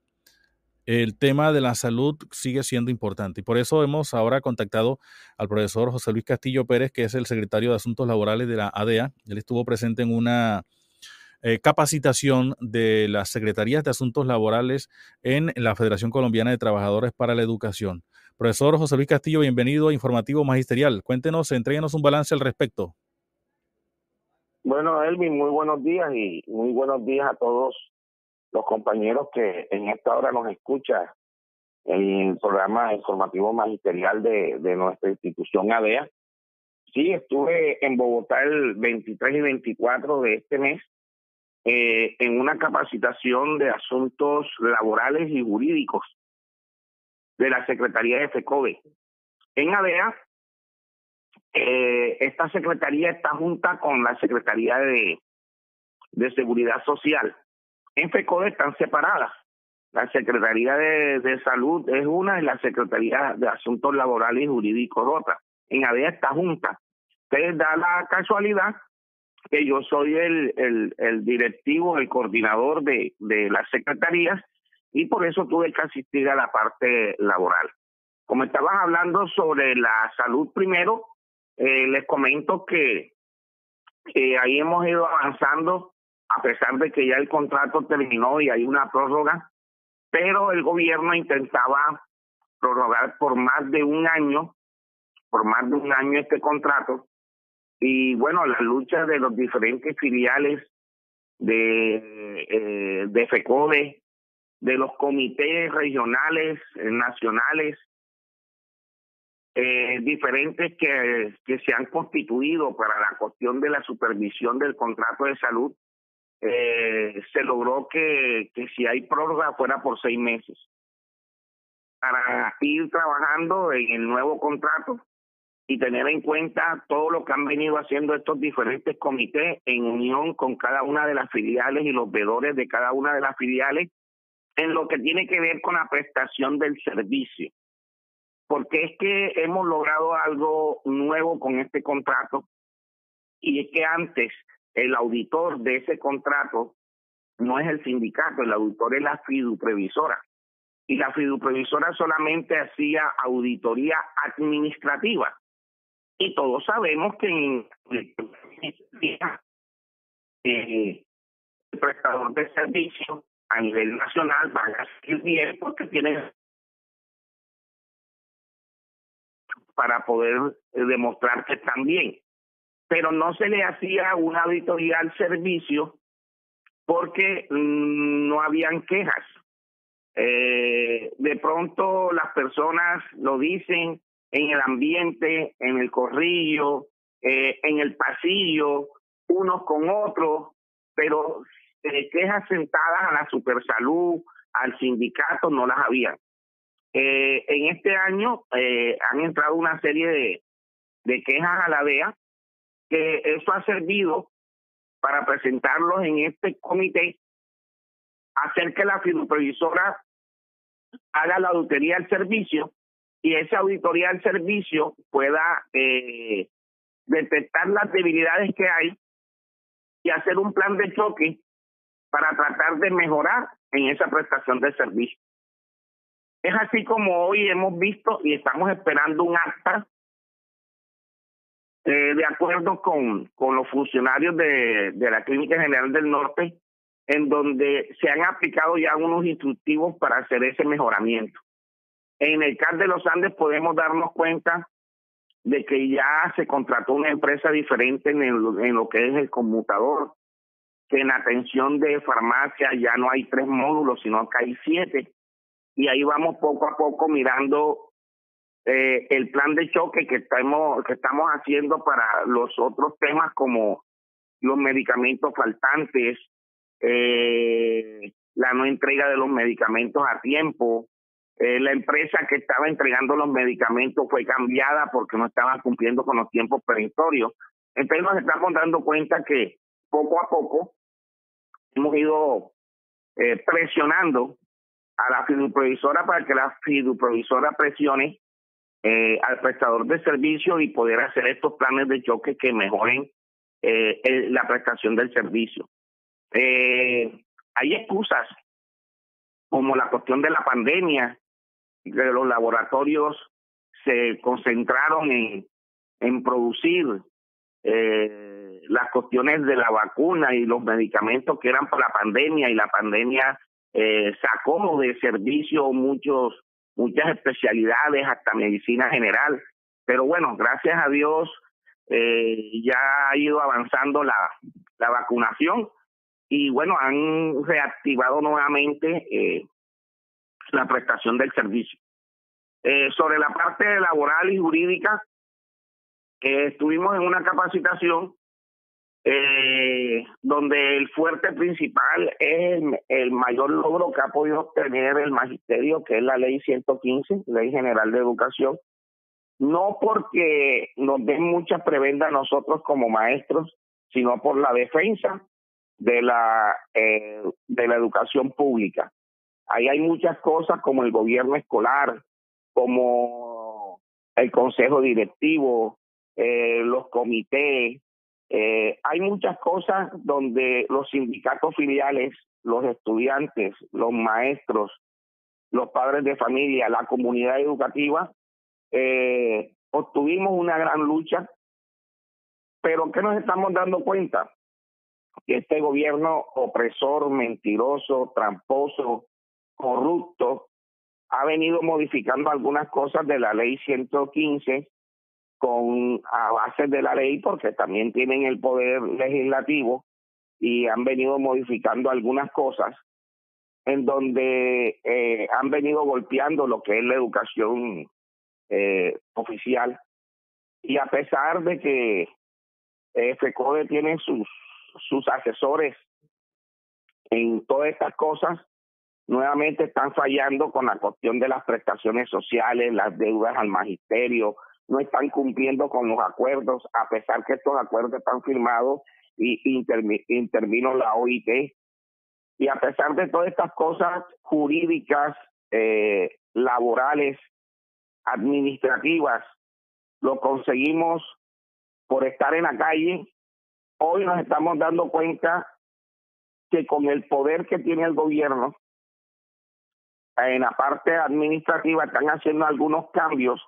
el tema de la salud sigue siendo importante. Y por eso hemos ahora contactado al profesor José Luis Castillo Pérez, que es el secretario de Asuntos Laborales de la ADEA. Él estuvo presente en una eh, capacitación de las Secretarías de Asuntos Laborales en la Federación Colombiana de Trabajadores para la Educación. Profesor José Luis Castillo, bienvenido a Informativo Magisterial. Cuéntenos, entréguenos un balance al respecto. Bueno, Elvin, muy buenos días y muy buenos días a todos los compañeros que en esta hora nos escuchan en el programa informativo magisterial de, de nuestra institución ADEA. Sí, estuve en Bogotá el 23 y 24 de este mes eh, en una capacitación de asuntos laborales y jurídicos de la Secretaría de FECOBE. En ADEA, eh, esta secretaría está junta con la Secretaría de, de Seguridad Social. En FECODE están separadas. La Secretaría de, de, Salud es una y la Secretaría de Asuntos Laborales y Jurídicos otra. En ADEA está junta. Entonces da la casualidad que yo soy el, el, el directivo, el coordinador de, de las secretarías y por eso tuve que asistir a la parte laboral. Como estabas hablando sobre la salud primero, eh, les comento que, ahí hemos ido avanzando a pesar de que ya el contrato terminó y hay una prórroga, pero el gobierno intentaba prorrogar por más de un año, por más de un año este contrato, y bueno, la lucha de los diferentes filiales de, eh, de FECODE, de los comités regionales, eh, nacionales, eh, diferentes que, que se han constituido para la cuestión de la supervisión del contrato de salud, eh, se logró que, que si hay prórroga fuera por seis meses. para ir trabajando en el nuevo contrato y tener en cuenta todo lo que han venido haciendo estos diferentes comités en unión con cada una de las filiales y los vedores de cada una de las filiales en lo que tiene que ver con la prestación del servicio. Porque es que hemos logrado algo nuevo con este contrato y es que antes el auditor de ese contrato no es el sindicato, el auditor es la fiduprevisora. Y la fiduprevisora solamente hacía auditoría administrativa y todos sabemos que en eh, el prestador de servicio a nivel nacional va a seguir bien porque tiene para poder eh, demostrar que están bien. Pero no se le hacía una auditoría al servicio porque mm, no habían quejas. Eh, de pronto las personas lo dicen en el ambiente, en el corrillo, eh, en el pasillo, unos con otros, pero eh, quejas sentadas a la supersalud, al sindicato, no las había. Eh, en este año eh, han entrado una serie de, de quejas a la DEA, que eso ha servido para presentarlos en este comité, hacer que la fiduprevisora haga la auditoría del servicio y esa auditoría del servicio pueda eh, detectar las debilidades que hay y hacer un plan de choque para tratar de mejorar en esa prestación de servicio. Es así como hoy hemos visto y estamos esperando un acta eh, de acuerdo con, con los funcionarios de, de la Clínica General del Norte, en donde se han aplicado ya unos instructivos para hacer ese mejoramiento. En el CAR de los Andes podemos darnos cuenta de que ya se contrató una empresa diferente en, en lo que es el conmutador, que en atención de farmacia ya no hay tres módulos, sino que hay siete. Y ahí vamos poco a poco mirando eh, el plan de choque que estamos, que estamos haciendo para los otros temas como los medicamentos faltantes, eh, la no entrega de los medicamentos a tiempo, eh, la empresa que estaba entregando los medicamentos fue cambiada porque no estaban cumpliendo con los tiempos perentorios. Entonces nos estamos dando cuenta que poco a poco hemos ido eh, presionando a la fiduprovisora para que la fiduprovisora presione eh, al prestador de servicio y poder hacer estos planes de choque que mejoren la prestación del servicio. hay excusas como la cuestión de la pandemia, que los laboratorios se concentraron en, en producir eh, las cuestiones de la vacuna y los medicamentos que eran para la pandemia y la pandemia eh, sacó de servicio muchos muchas especialidades hasta medicina general pero bueno gracias a Dios eh, ya ha ido avanzando la la vacunación y bueno han reactivado nuevamente eh, la prestación del servicio. Eh, sobre la parte laboral y jurídica, eh, estuvimos en una capacitación eh, donde el fuerte principal es el, mayor logro que ha podido obtener el magisterio, que es la ley 115, Ley General de Educación, no porque nos den mucha prebenda a nosotros como maestros, sino por la defensa de la, eh, de la educación pública. Ahí hay muchas cosas como el gobierno escolar, como el consejo directivo, eh, los comités. Eh, hay muchas cosas donde los sindicatos filiales, los estudiantes, los maestros, los padres de familia, la comunidad educativa, eh, obtuvimos una gran lucha. Pero ¿qué nos estamos dando cuenta? Que este gobierno opresor, mentiroso, tramposo, corrupto ha venido modificando algunas cosas de la ley 115 con a base de la ley porque también tienen el poder legislativo y han venido modificando algunas cosas en donde eh, han venido golpeando lo que es la educación eh, oficial. Y a pesar de que eh, FECODE tiene sus sus asesores en todas estas cosas nuevamente están fallando con la cuestión de las prestaciones sociales, las deudas al magisterio, no están cumpliendo con los acuerdos, a pesar que estos acuerdos están firmados y intervino la OIT. Y a pesar de todas estas cosas jurídicas, eh, laborales, administrativas, lo conseguimos por estar en la calle. Hoy nos estamos dando cuenta que con el poder que tiene el gobierno, en la parte administrativa están haciendo algunos cambios,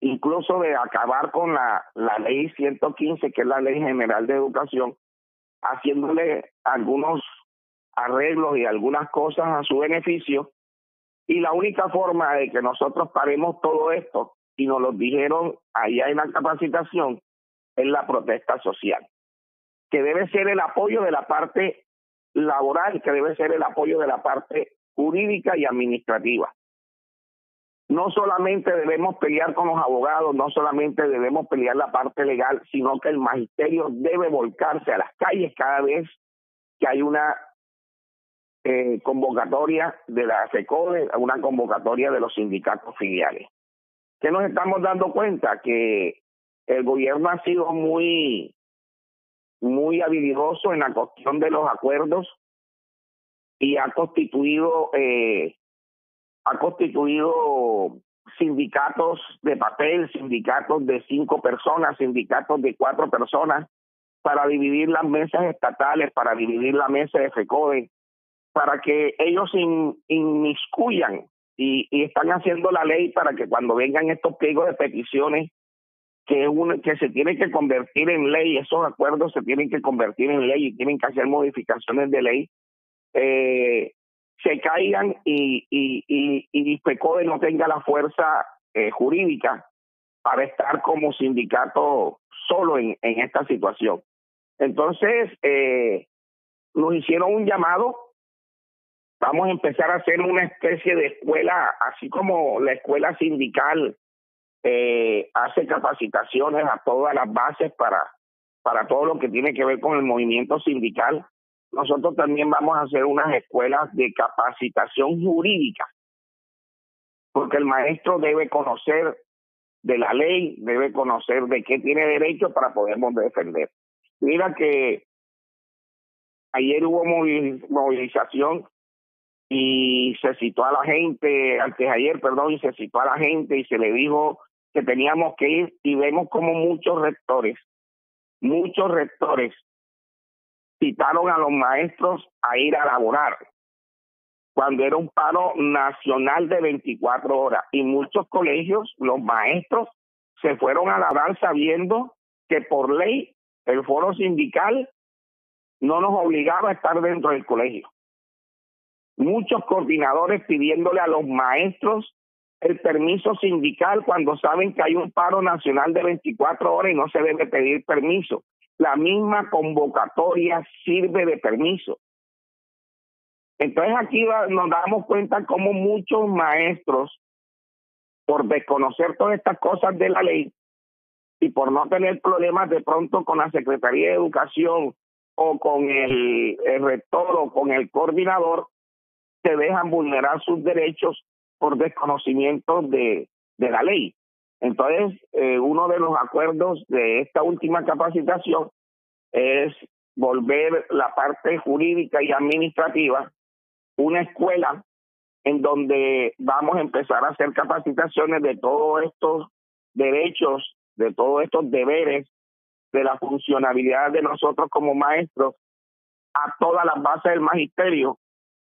incluso de acabar con la, ley 115, que es la ley general de educación, haciéndole algunos arreglos y algunas cosas a su beneficio. Y la única forma de que nosotros paremos todo esto, y nos lo dijeron allá en la capacitación, es la protesta social, que debe ser el apoyo de la parte laboral, que debe ser el apoyo de la parte jurídica y administrativa. No solamente debemos pelear con los abogados, no solamente debemos pelear la parte legal, sino que el magisterio debe volcarse a las calles cada vez que hay una eh, convocatoria de la FECODE, una convocatoria de los sindicatos filiales. ¿Qué nos estamos dando cuenta? Que el gobierno ha sido muy, muy habilidoso en la cuestión de los acuerdos y ha constituido, eh, ha constituido sindicatos de papel, sindicatos de cinco personas, sindicatos de cuatro personas, para dividir las mesas estatales, para dividir la mesa de FECODE, para que ellos inmiscuyan y, están haciendo la ley para que cuando vengan estos pliegos de peticiones que, que se tienen que convertir en ley, esos acuerdos se tienen que convertir en ley y tienen que hacer modificaciones de ley, eh, se caigan y, y, y, y PECODE no tenga la fuerza eh, jurídica para estar como sindicato solo en, en esta situación. Entonces, eh, nos hicieron un llamado vamos a empezar a hacer una especie de escuela, así como la escuela sindical eh, hace capacitaciones a todas las bases para, para todo lo que tiene que ver con el movimiento sindical. Nosotros también vamos a hacer unas escuelas de capacitación jurídica, porque el maestro debe conocer de la ley, debe conocer de qué tiene derecho para podernos defender. Mira que ayer hubo movilización y se citó a la gente, antes ayer, perdón, y se citó a la gente y se le dijo que teníamos que ir y vemos como muchos rectores, muchos rectores citaron a los maestros a ir a laborar cuando era un paro nacional de 24 horas y muchos colegios, los maestros se fueron a laborar sabiendo que por ley el foro sindical no nos obligaba a estar dentro del colegio muchos coordinadores pidiéndole a los maestros el permiso sindical cuando saben que hay un paro nacional de 24 horas y no se debe pedir permiso. La misma convocatoria sirve de permiso. Entonces aquí nos damos cuenta cómo muchos maestros, por desconocer todas estas cosas de la ley y por no tener problemas de pronto con la Secretaría de Educación o con el rector o con el coordinador, se dejan vulnerar sus derechos por desconocimiento de, de la ley. Entonces, eh, uno de los acuerdos de esta última capacitación es volver la parte jurídica y administrativa una escuela en donde vamos a empezar a hacer capacitaciones de todos estos derechos, de todos estos deberes, de la funcionalidad de nosotros como maestros a todas las bases del magisterio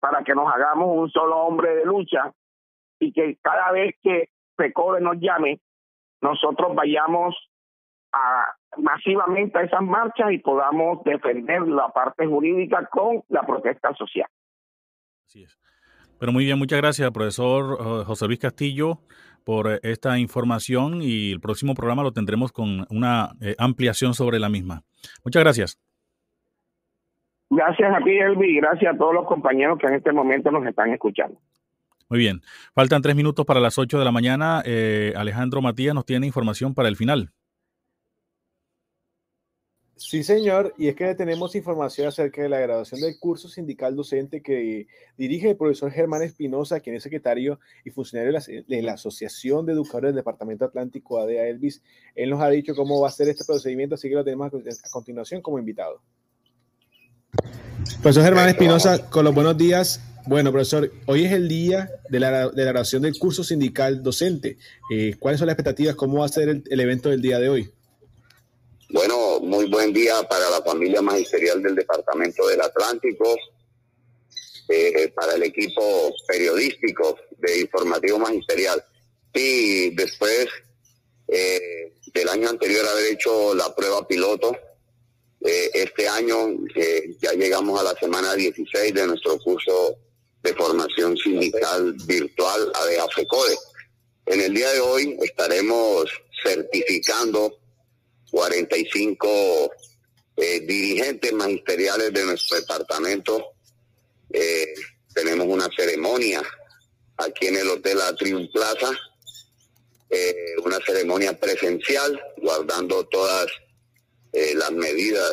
para que nos hagamos un solo hombre de lucha y que cada vez que PECODE nos llame, nosotros vayamos a, masivamente a esas marchas y podamos defender la parte jurídica con la protesta social. Así es. Pero muy bien, muchas gracias, profesor eh, José Luis Castillo, por eh, esta información y el próximo programa lo tendremos con una eh, ampliación sobre la misma. Muchas gracias. Gracias a ti, Elvi, y gracias a todos los compañeros que en este momento nos están escuchando. Muy bien. Faltan tres minutos para las ocho de la mañana. Eh, Alejandro Matías nos tiene información para el final. Sí. Sí, señor, y es que tenemos información acerca de la graduación del curso sindical docente que dirige el profesor Germán Espinosa, quien es secretario y funcionario de la, Asociación de Educadores del Departamento Atlántico ADEA Elvis. Él nos ha dicho cómo va a ser este procedimiento, así que lo tenemos a continuación como invitado. Profesor Germán Espinosa, con los buenos días. Bueno, profesor, hoy es el día de la, de graduación del curso sindical docente. Eh, ¿Cuáles son las expectativas? ¿Cómo va a ser el evento del día de hoy? Bueno, muy buen día para la familia magisterial del Departamento del Atlántico, eh, para el equipo periodístico de Informativo Magisterial. Y después eh, del año anterior haber hecho la prueba piloto, eh, este año ya llegamos a la semana 16 de nuestro curso de formación sindical virtual ADEAFECODE. En el día de hoy estaremos certificando 45 eh, dirigentes magisteriales de nuestro departamento. Eh, tenemos una ceremonia aquí en el Hotel Atrium Plaza, eh, una ceremonia presencial, guardando todas las medidas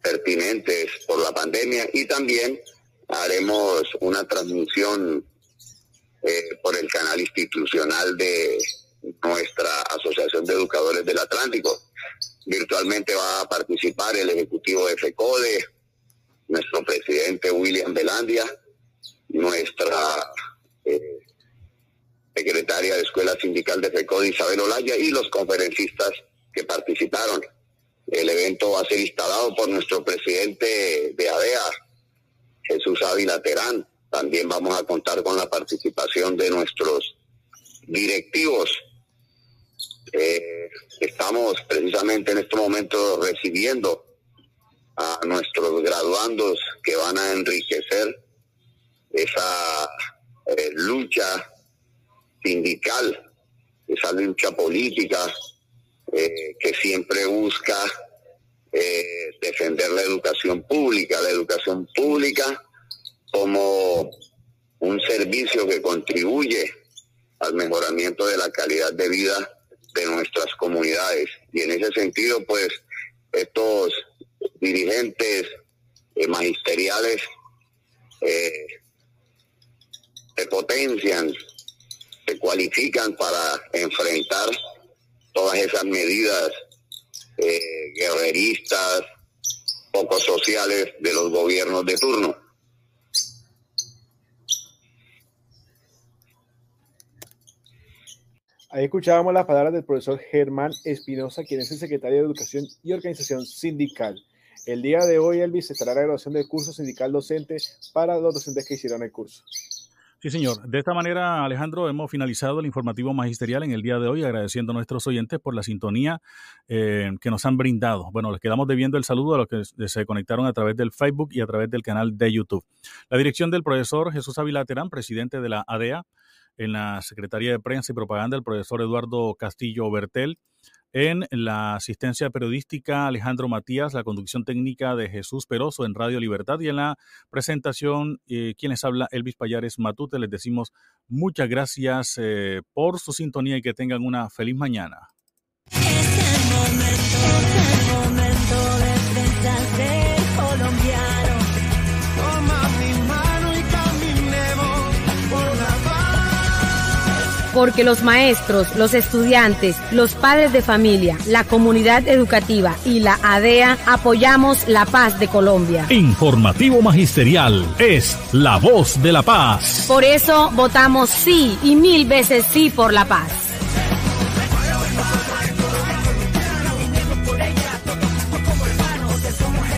pertinentes por la pandemia y también haremos una transmisión por el canal institucional de nuestra Asociación de Educadores del Atlántico. Virtualmente va a participar el ejecutivo de FECODE, nuestro presidente William Belandia, nuestra eh, secretaria de Escuela Sindical de FECODE Isabel Olaya y los conferencistas que participaron. El evento va a ser instalado por nuestro presidente de ADEA, Jesús Ávila. También vamos a contar con la participación de nuestros directivos eh, estamos precisamente en este momento recibiendo a nuestros graduandos que van a enriquecer esa eh, lucha sindical, esa lucha política eh, que siempre busca defender la educación pública, la educación pública como un servicio que contribuye al mejoramiento de la calidad de vida de nuestras comunidades. Y en ese sentido, pues, estos dirigentes eh, magisteriales eh, se potencian, se cualifican para enfrentar todas esas medidas eh, guerreristas, poco sociales de los gobiernos de turno. Ahí escuchábamos las palabras del profesor Germán Espinosa, quien es el secretario de Educación y Organización Sindical. El día de hoy, Elvis, estará la graduación del curso sindical docente para los docentes que hicieron el curso. Sí, señor. De esta manera, Alejandro, hemos finalizado el informativo magisterial en el día de hoy, agradeciendo a nuestros oyentes por la sintonía eh, que nos han brindado. Bueno, les quedamos debiendo el saludo a los que se conectaron a través del Facebook y a través del canal de YouTube. La dirección del profesor Jesús Ávila Terán, presidente de la ADEA, en la Secretaría de Prensa y Propaganda el profesor Eduardo Castillo Bertel, en la asistencia periodística Alejandro Matías, la conducción técnica de Jesús Peroso en Radio Libertad y en la presentación eh, quienes habla Elvis Payares Matute. Les decimos muchas gracias eh, por su sintonía y que tengan una feliz mañana. Porque los maestros, los estudiantes, los padres de familia, la comunidad educativa y la ADEA apoyamos la paz de Colombia. Informativo Magisterial es la voz de la paz. Por eso votamos sí y mil veces sí por la paz.